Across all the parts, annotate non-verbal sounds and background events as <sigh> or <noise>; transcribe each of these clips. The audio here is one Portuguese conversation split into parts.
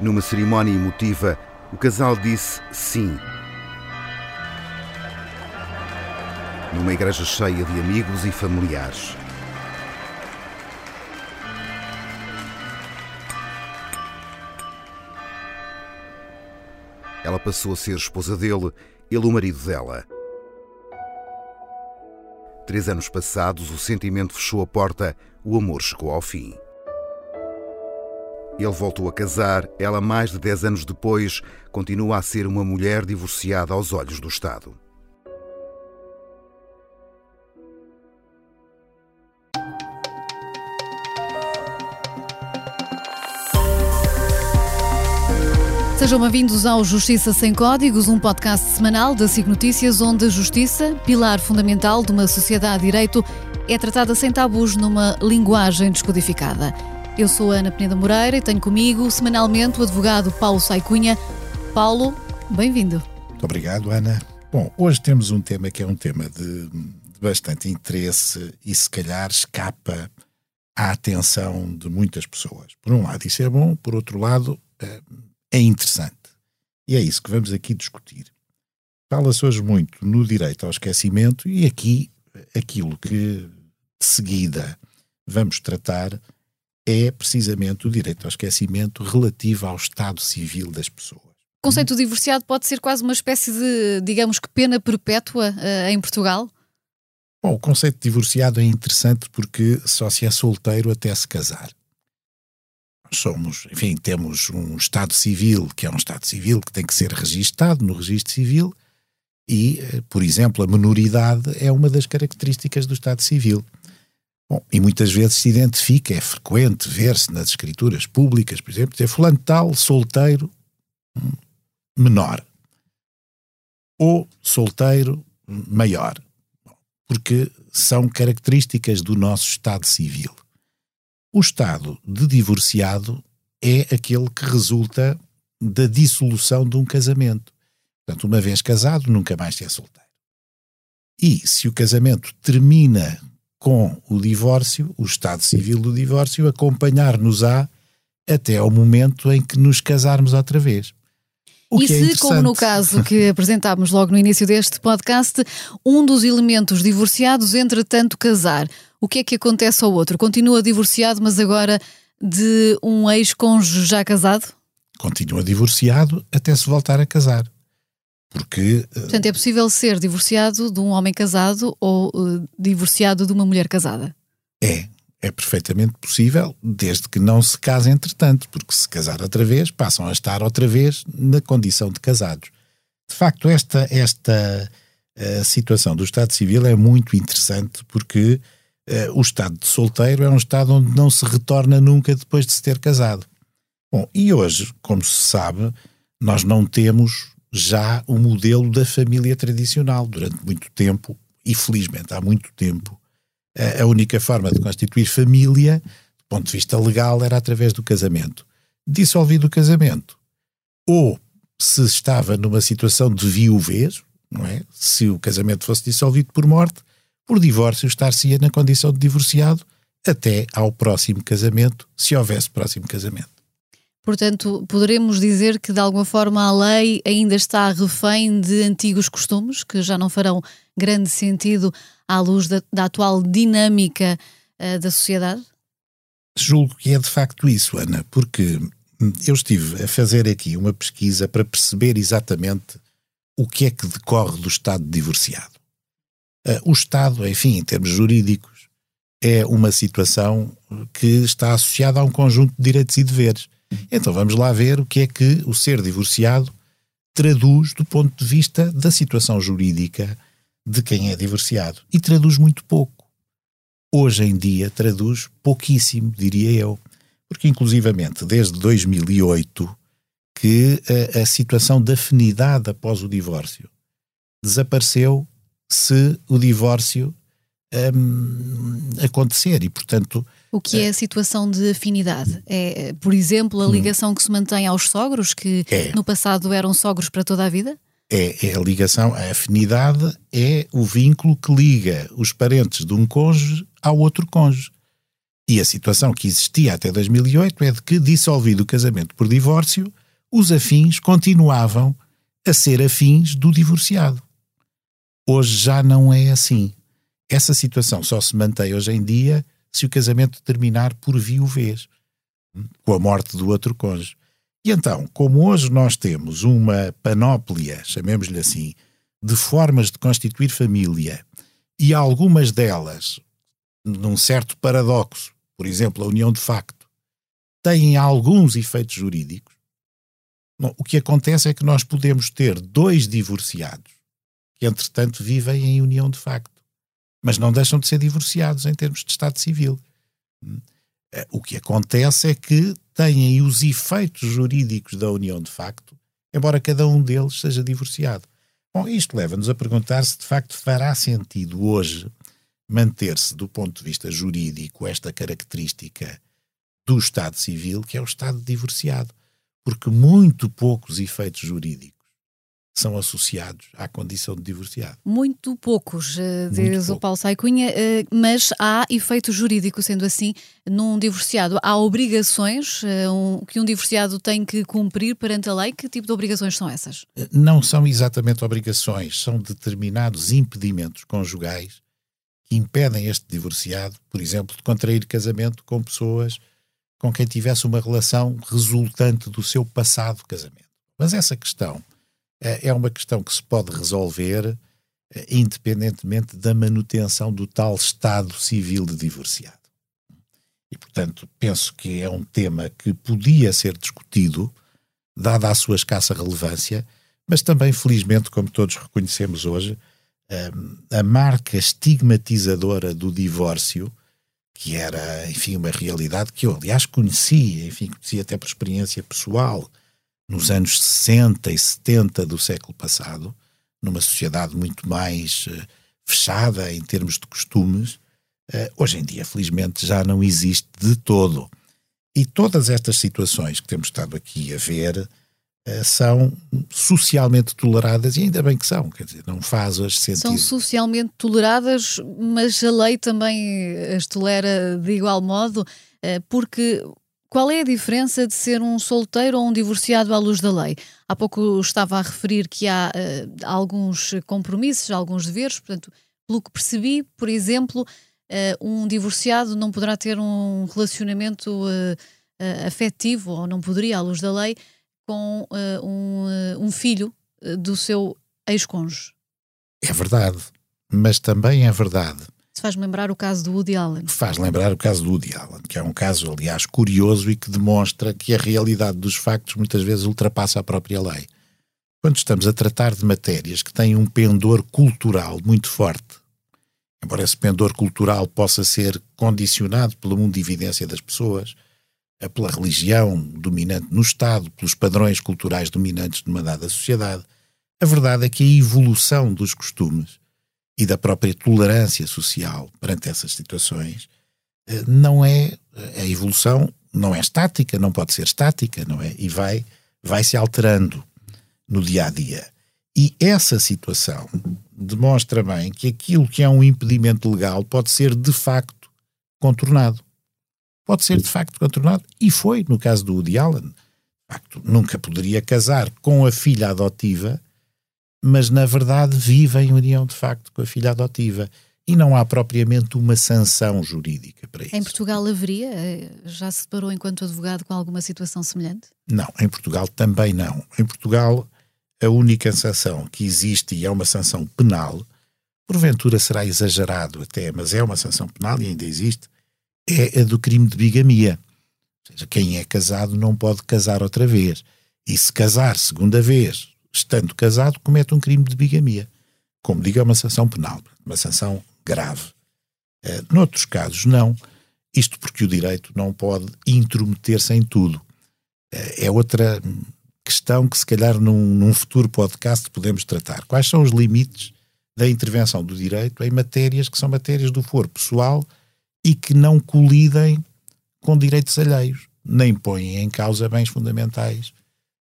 Numa cerimónia emotiva, o casal disse sim. Numa igreja cheia de amigos e familiares. Ela passou a ser esposa dele, ele o marido dela. Três anos passados, o sentimento fechou a porta, o amor chegou ao fim. Ele voltou a casar, ela, mais de dez anos depois, continua a ser uma mulher divorciada aos olhos do Estado. Sejam bem-vindos ao Justiça Sem Códigos, um podcast semanal da SIC Notícias, onde a justiça, pilar fundamental de uma sociedade de direito, é tratada sem tabus numa linguagem descodificada. Eu sou Ana Peneda Moreira e tenho comigo semanalmente o advogado Paulo Saicunha. Paulo, bem-vindo. Muito obrigado, Ana. Bom, hoje temos um tema que é um tema de, de bastante interesse e se calhar escapa à atenção de muitas pessoas. Por um lado, isso é bom, por outro lado, eh, é interessante. E é isso que vamos aqui discutir. Fala-se hoje muito no direito ao esquecimento e aqui aquilo que de seguida vamos tratar é precisamente o direito ao esquecimento relativo ao estado civil das pessoas. O conceito de divorciado pode ser quase uma espécie de, digamos que, pena perpétua uh, em Portugal? Bom, o conceito de divorciado é interessante porque só se é solteiro até se casar somos, enfim, temos um Estado Civil, que é um Estado Civil que tem que ser registado no Registro Civil, e, eh, por exemplo, a menoridade é uma das características do Estado Civil. Bom, e muitas vezes se identifica, é frequente ver-se nas escrituras públicas, por exemplo, dizer fulano tal, solteiro, hum, menor. Ou solteiro, maior. Porque são características do nosso Estado Civil. O estado de divorciado é aquele que resulta da dissolução de um casamento. Portanto, uma vez casado, nunca mais é solteiro. E se o casamento termina com o divórcio, o estado civil do divórcio acompanhar-nos-á até ao momento em que nos casarmos outra vez. O e é se, como no caso que <laughs> apresentámos logo no início deste podcast, um dos elementos divorciados, entretanto, casar, o que é que acontece ao outro? Continua divorciado, mas agora de um ex-cônjuge já casado? Continua divorciado até se voltar a casar. Porque. Eh, Portanto, é possível ser divorciado de um homem casado ou uh, divorciado de uma mulher casada? É, é perfeitamente possível, desde que não se case entretanto, porque se casar outra vez, passam a estar outra vez na condição de casados. De facto, esta, esta uh, situação do Estado Civil é muito interessante porque uh, o estado de solteiro é um estado onde não se retorna nunca depois de se ter casado. Bom, e hoje, como se sabe, nós não temos já o modelo da família tradicional. Durante muito tempo, e felizmente há muito tempo, a única forma de constituir família, do ponto de vista legal, era através do casamento. Dissolvido o casamento, ou se estava numa situação de viuvez, não é? Se o casamento fosse dissolvido por morte, por divórcio estar-se-ia na condição de divorciado até ao próximo casamento, se houvesse próximo casamento. Portanto, poderemos dizer que de alguma forma a lei ainda está refém de antigos costumes que já não farão grande sentido à luz da, da atual dinâmica uh, da sociedade? Julgo que é de facto isso, Ana, porque eu estive a fazer aqui uma pesquisa para perceber exatamente o que é que decorre do Estado divorciado. Uh, o Estado, enfim, em termos jurídicos, é uma situação que está associada a um conjunto de direitos e deveres. Então vamos lá ver o que é que o ser divorciado traduz do ponto de vista da situação jurídica de quem é divorciado. E traduz muito pouco. Hoje em dia traduz pouquíssimo, diria eu. Porque, inclusivamente, desde 2008, que a, a situação de afinidade após o divórcio desapareceu se o divórcio um, acontecer e, portanto... O que é a situação de afinidade? É, por exemplo, a hum. ligação que se mantém aos sogros, que é. no passado eram sogros para toda a vida? É, é a ligação, a afinidade é o vínculo que liga os parentes de um cônjuge ao outro cônjuge. E a situação que existia até 2008 é de que, dissolvido o casamento por divórcio, os afins continuavam a ser afins do divorciado. Hoje já não é assim. Essa situação só se mantém hoje em dia se o casamento terminar por viuvez, com a morte do outro cônjuge. E então, como hoje nós temos uma panóplia, chamemos-lhe assim, de formas de constituir família, e algumas delas, num certo paradoxo, por exemplo, a união de facto, têm alguns efeitos jurídicos, o que acontece é que nós podemos ter dois divorciados que, entretanto, vivem em união de facto, mas não deixam de ser divorciados em termos de Estado civil. Hum. Eh, o que acontece é que têm os efeitos jurídicos da união de facto, embora cada um deles seja divorciado. Bom, isto leva-nos a perguntar se de facto fará sentido hoje manter-se, do ponto de vista jurídico, esta característica do Estado civil, que é o Estado divorciado. Porque muito poucos efeitos jurídicos são associados à condição de divorciado. Muito poucos, eh, diz o Paulo Saicunha, eh, mas há efeito jurídico, sendo assim, num divorciado. Há obrigações eh, que um divorciado tem que cumprir perante a lei? Que tipo de obrigações são essas? Não são exatamente obrigações, são determinados impedimentos conjugais que impedem este divorciado, por exemplo, de contrair casamento com pessoas com quem tivesse uma relação resultante do seu passado casamento. Mas essa questão é, é uma questão que se pode resolver eh, independentemente da manutenção do tal estado civil de divorciado. E, portanto, penso que é um tema que podia ser discutido, dada a sua escassa relevância, mas também, felizmente, como todos reconhecemos hoje, ehm, a marca estigmatizadora do divórcio, que era, enfim, uma realidade que eu, aliás, conhecia, enfim, conhecia até por experiência pessoal, nos anos 60 e 70 do século passado, numa sociedade muito mais uh, fechada em termos de costumes, uh, hoje em dia, felizmente, já não existe de todo. E todas estas situações que temos estado aqui a ver uh, são socialmente toleradas, e ainda bem que são, quer dizer, não faz hoje sentido. São socialmente toleradas, mas a lei também as tolera de igual modo, porque qual é a diferença de ser um solteiro ou um divorciado à luz da lei? Há pouco estava a referir que há uh, alguns compromissos, alguns deveres, portanto, pelo que percebi, por exemplo, uh, um divorciado não poderá ter um relacionamento uh, afetivo, ou não poderia, à luz da lei, com um, um filho do seu ex-cônjuge. É verdade, mas também é verdade faz lembrar o caso do Woody Allen. Faz lembrar o caso do Woody Allen, que é um caso, aliás, curioso e que demonstra que a realidade dos factos muitas vezes ultrapassa a própria lei. Quando estamos a tratar de matérias que têm um pendor cultural muito forte, embora esse pendor cultural possa ser condicionado pelo mundo de evidência das pessoas, eh, pela religião dominante no Estado, pelos padrões culturais dominantes de uma dada sociedade, a verdade é que a evolução dos costumes e da própria tolerância social perante essas situações, eh, não é a evolução não é estática, não pode ser estática, não é? E vai vai se alterando no dia a dia. E essa situação demonstra bem que aquilo que é um impedimento legal pode ser de facto contornado. Pode ser de facto contornado e foi no caso do Woody Allen. De facto, nunca poderia casar com a filha adotiva mas na verdade vive em união de facto com a filha adotiva. E não há propriamente uma sanção jurídica para isso. Em Portugal haveria? Eh, já se deparou enquanto advogado com alguma situação semelhante? Não, em Portugal também não. Em Portugal, a única sanção que existe e é uma sanção penal, porventura será exagerado até, mas é uma sanção penal e ainda existe, é a do crime de bigamia. Ou seja, quem é casado não pode casar outra vez. E se casar segunda vez estando casado, comete um crime de bigamia. Como digo, é uma sanção penal, uma sanção grave. Uh, noutros casos, não. Isto porque o direito não pode intrometer-se em tudo. Uh, é outra questão que, se calhar, num, num futuro podcast podemos tratar. Quais são os limites da intervenção do direito em matérias que são matérias do foro pessoal e que não colidem com direitos alheios, nem põem em causa bens fundamentais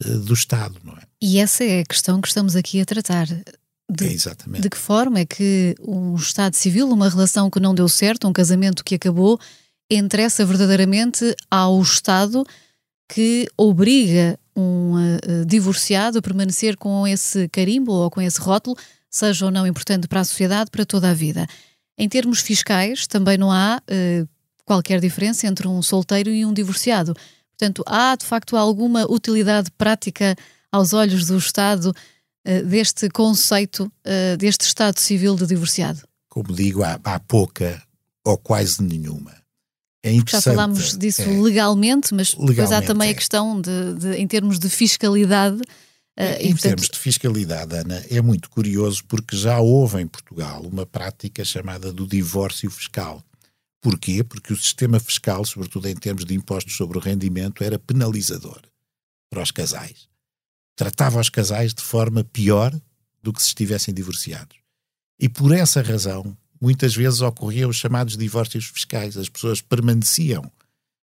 do Estado, não é? E essa é a questão que estamos aqui a tratar. De, é exatamente. de que forma é que um Estado civil, uma relação que não deu certo, um casamento que acabou, interessa verdadeiramente ao Estado que obriga um uh, divorciado a permanecer com esse carimbo ou com esse rótulo, seja ou não importante para a sociedade, para toda a vida. Em termos fiscais, também não há uh, qualquer diferença entre um solteiro e um divorciado. Portanto, há de facto alguma utilidade prática aos olhos do Estado uh, deste conceito, uh, deste Estado civil de divorciado? Como digo, há, há pouca ou quase nenhuma. É Já falámos disso é, legalmente, mas legalmente, depois há também é. a questão de, de, em termos de fiscalidade. Uh, em portanto... termos de fiscalidade, Ana, é muito curioso porque já houve em Portugal uma prática chamada do divórcio fiscal. Porquê? Porque o sistema fiscal, sobretudo em termos de impostos sobre o rendimento, era penalizador para os casais. Tratava os casais de forma pior do que se estivessem divorciados. E por essa razão, muitas vezes ocorriam os chamados divórcios fiscais. As pessoas permaneciam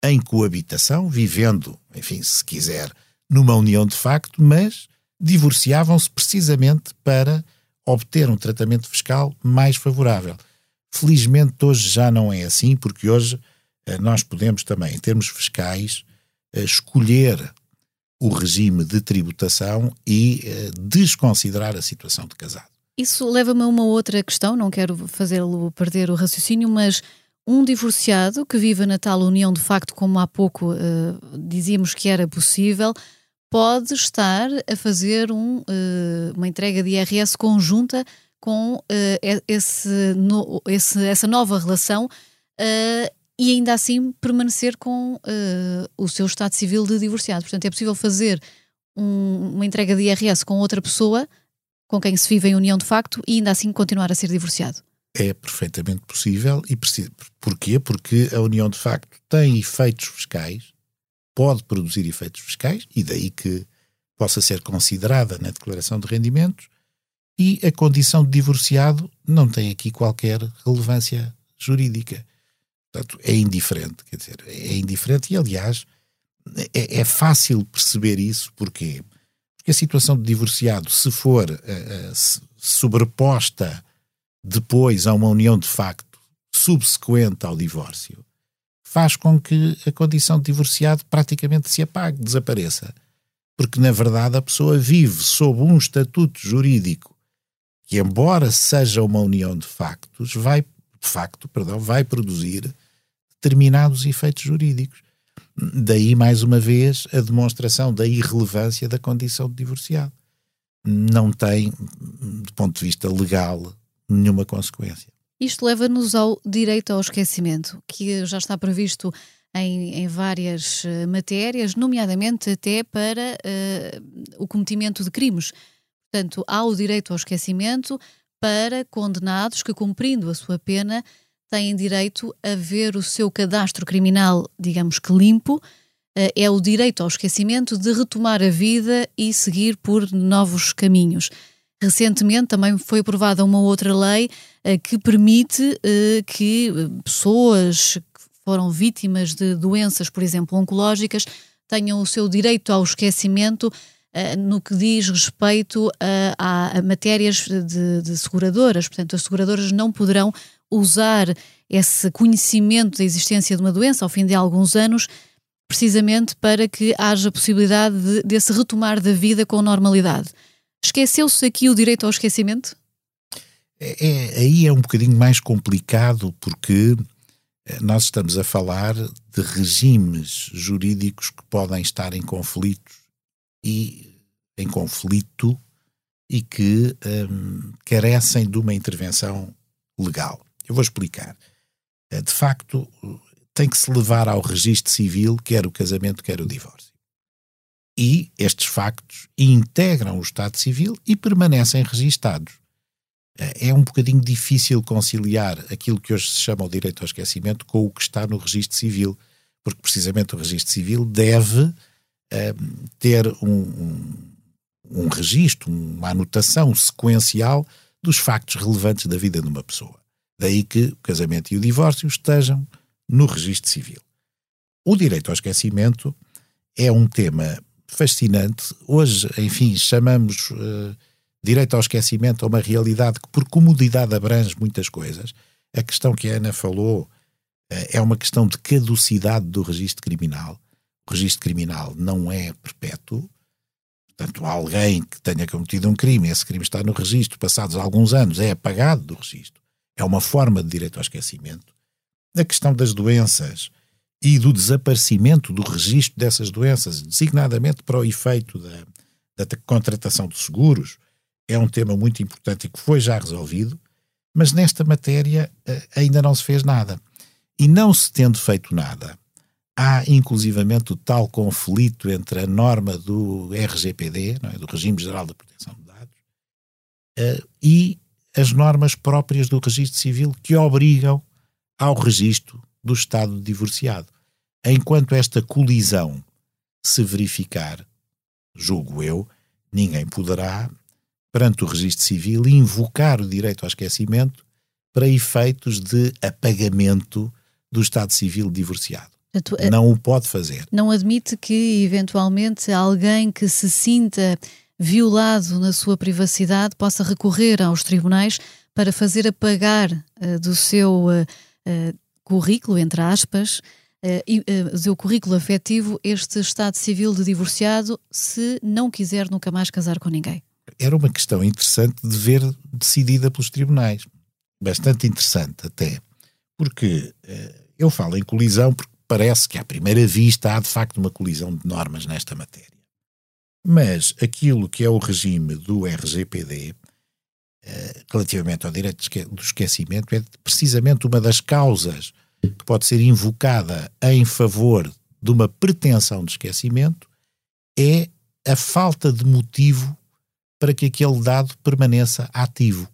em coabitação, vivendo, enfim, se quiser, numa união de facto, mas divorciavam-se precisamente para obter um tratamento fiscal mais favorável. Felizmente hoje já não é assim, porque hoje eh, nós podemos também, em termos fiscais, eh, escolher o regime de tributação e eh, desconsiderar a situação de casado. Isso leva-me a uma outra questão, não quero fazê-lo perder o raciocínio, mas um divorciado que vive na tal união de facto, como há pouco uh, dizíamos que era possível, pode estar a fazer um, uh, uma entrega de IRS conjunta com uh, esse, no, esse, essa nova relação uh, e ainda assim permanecer com uh, o seu estado civil de divorciado. Portanto, é possível fazer um, uma entrega de IRS com outra pessoa com quem se vive em união de facto e ainda assim continuar a ser divorciado. É perfeitamente possível e precisa. Porquê? Porque a união de facto tem efeitos fiscais, pode produzir efeitos fiscais e daí que possa ser considerada na declaração de rendimentos e a condição de divorciado não tem aqui qualquer relevância jurídica. Portanto, é indiferente, quer dizer, é indiferente e, aliás, é, é fácil perceber isso, porquê? Porque a situação de divorciado, se for uh, uh, sobreposta depois a uma união de facto subsequente ao divórcio, faz com que a condição de divorciado praticamente se apague, desapareça. Porque, na verdade, a pessoa vive sob um estatuto jurídico que, embora seja uma união de factos, vai, facto, perdão, vai produzir determinados efeitos jurídicos. Daí, mais uma vez, a demonstração da irrelevância da condição de divorciado. Não tem, do ponto de vista legal, nenhuma consequência. Isto leva-nos ao direito ao esquecimento, que já está previsto em, em várias uh, matérias, nomeadamente até para uh, o cometimento de crimes. Portanto, há o direito ao esquecimento para condenados que, cumprindo a sua pena, têm direito a ver o seu cadastro criminal, digamos que limpo, eh, é o direito ao esquecimento de retomar a vida e seguir por novos caminhos. Recentemente também foi aprovada uma outra lei eh, que permite eh, que pessoas que foram vítimas de doenças, por exemplo, oncológicas, tenham o seu direito ao esquecimento no que diz respeito a, a, matérias de, de, seguradoras. Portanto, as seguradoras não poderão usar esse conhecimento da existência de uma doença ao fim de alguns anos, precisamente para que haja possibilidade de, desse retomar da vida com normalidade. Esqueceu-se aqui o direito ao esquecimento? É, é, aí é um bocadinho mais complicado porque eh, nós estamos a falar de regimes jurídicos que podem estar em conflitos e em conflito e que um, carecem de uma intervenção legal. Eu vou explicar. Eh, de facto, tem que se levar ao registro civil quer o casamento, quer o divórcio. E estes factos integram o Estado Civil e permanecem registados. Eh, é um bocadinho difícil conciliar aquilo que hoje se chama o direito ao esquecimento com o que está no registro civil, porque precisamente o registro civil deve um, ter um, um um registro, uma anotação sequencial dos factos relevantes da vida de uma pessoa. Daí que o casamento e o divórcio estejam no registro civil. O direito ao esquecimento é um tema fascinante. Hoje, enfim, chamamos uh, direito ao esquecimento a uma realidade que, por comodidade, abrange muitas coisas. A questão que a Ana falou é uma questão de caducidade do registro criminal. O registro criminal não é perpétuo. Portanto, alguém que tenha cometido um crime, esse crime está no registro, passados alguns anos, é apagado do registro. É uma forma de direito ao esquecimento. A questão das doenças e do desaparecimento do registro dessas doenças, designadamente para o efeito da, da contratação de seguros, é um tema muito importante e que foi já resolvido, mas nesta matéria eh, ainda não se fez nada. E não se tendo feito nada, há inclusivamente o tal conflito entre a norma do RGPD, é? do Regime Geral da Proteção de Dados, uh, e as normas próprias do registro civil que obrigam ao registro do Estado divorciado. Enquanto esta colisão se verificar, julgo eu, ninguém poderá, perante o registro civil, invocar o direito ao esquecimento para efeitos de apagamento do Estado Civil divorciado. Portanto, não o pode fazer. Não admite que, eventualmente, alguém que se sinta violado na sua privacidade possa recorrer aos tribunais para fazer apagar uh, do seu uh, uh, currículo, entre aspas, do seu currículo afetivo, este estado civil de divorciado, se não quiser nunca mais casar com ninguém. Era uma questão interessante de ver decidida pelos tribunais. Bastante interessante até porque eu falo em colisão porque parece que à primeira vista há de facto uma colisão de normas nesta matéria. Mas aquilo que é o regime do RGPD, eh, relativamente ao direito do esquecimento, é precisamente uma das causas que pode ser invocada em favor de uma pretensão de esquecimento, é a falta de motivo para que aquele dado permaneça ativo.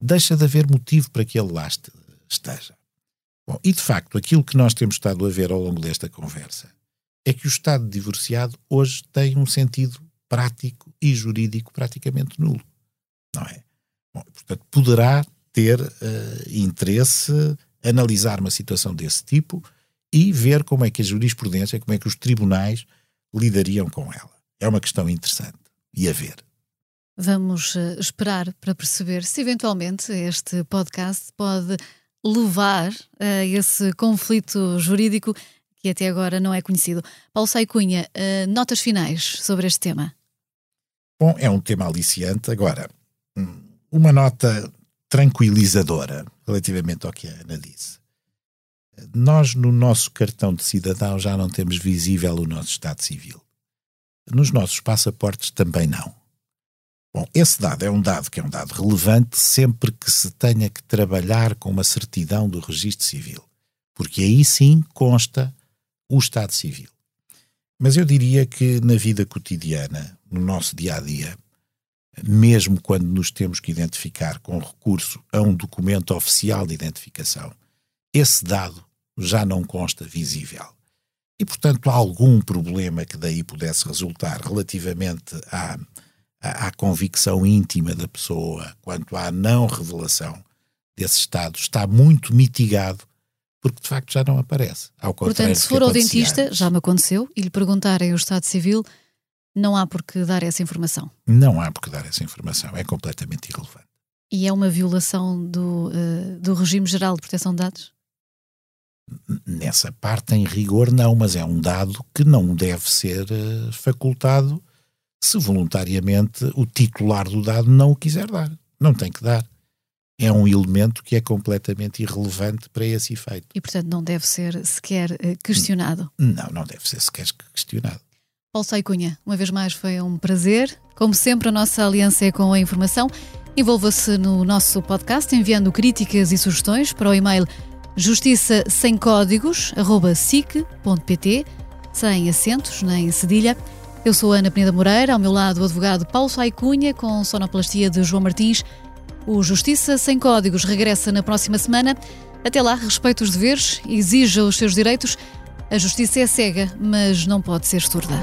Deixa de haver motivo para que ele lá esteja. Bom, e de facto, aquilo que nós temos estado a ver ao longo desta conversa é que o Estado divorciado hoje tem um sentido prático e jurídico praticamente nulo, não é? Bom, portanto, poderá ter uh, interesse analisar uma situação desse tipo e ver como é que a jurisprudência, como é que os tribunais lidariam com ela. É uma questão interessante e a ver. Vamos uh, esperar para perceber se eventualmente este podcast pode levar a esse conflito jurídico que até agora não é conhecido. Paulo Saicunha, uh, notas finais sobre este tema? Bom, é um tema aliciante. Agora, hum, uma nota tranquilizadora relativamente ao que a Ana disse. Nós, no nosso cartão de cidadão, já não temos visível o nosso estado civil. Nos nossos passaportes também não. Bom, esse dado é um dado que é um dado relevante sempre que se tenha que trabalhar com uma certidão do registro civil, porque aí sim consta o Estado Civil. Mas eu diria que na vida cotidiana, no nosso dia a dia, mesmo quando nos temos que identificar com recurso a um documento oficial de identificação, esse dado já não consta visível. E, portanto, há algum problema que daí pudesse resultar relativamente à à, à convicção íntima da pessoa quanto à não revelação desse estado está muito mitigado porque de facto já não aparece. Ao Portanto, se for ao dentista, antes. já me aconteceu, e lhe perguntarem o estado civil, não há por que dar essa informação. Não há por que dar essa informação, é completamente irrelevante. E é uma violação do, uh, do regime geral de proteção de dados? Nessa parte, em rigor, não, mas é um dado que não deve ser uh, facultado se voluntariamente o titular do dado não o quiser dar. Não tem que dar. É um elemento que é completamente irrelevante para esse efeito. E, portanto, não deve ser sequer eh, questionado? Não, não deve ser sequer questionado. Paulo Saicunha, uma vez mais foi um prazer. Como sempre, a nossa aliança é com a informação. Envolva-se no nosso podcast enviando críticas e sugestões para o e-mail justiça sem códigos, sic.pt, sem acentos nem cedilha. Eu sou Ana Peneda Moreira, ao meu lado o advogado Paulo Saicunha, com sonoplastia de João Martins. O Justiça Sem Códigos regressa na próxima semana. Até lá, respeite os deveres, exija os seus direitos. A justiça é cega, mas não pode ser surda.